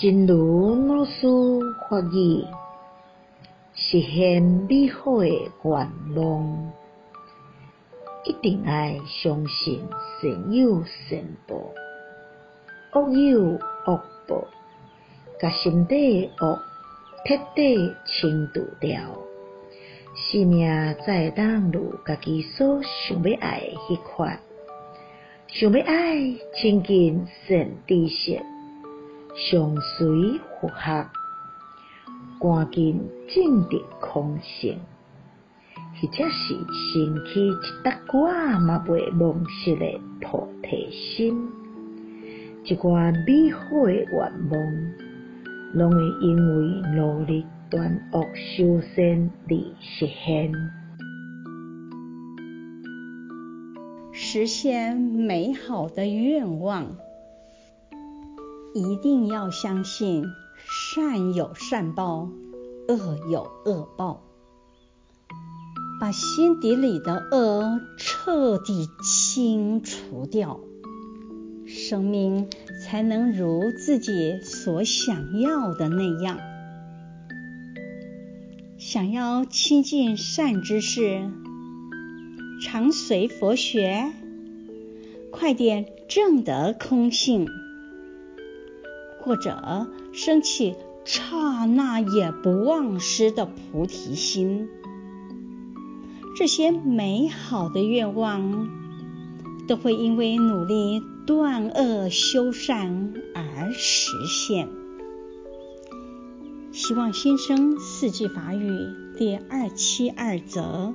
真如老师法语，实现美好的愿望，一定要相信善有善报，恶有恶报，甲心底恶彻底清除掉，生命才会当如家己所想要爱的迄款，想要爱亲近善知识。相随和合，赶紧证得空性，或者是升起一达挂嘛袂忘失的菩提心，一寡美好的愿望，拢会因为努力断恶修善而实现。实现美好的愿望。一定要相信善有善报，恶有恶报，把心底里的恶彻底清除掉，生命才能如自己所想要的那样。想要亲近善知识，常随佛学，快点证得空性。或者升起刹那也不忘失的菩提心，这些美好的愿望都会因为努力断恶修善而实现。希望新生四季法语第二七二则。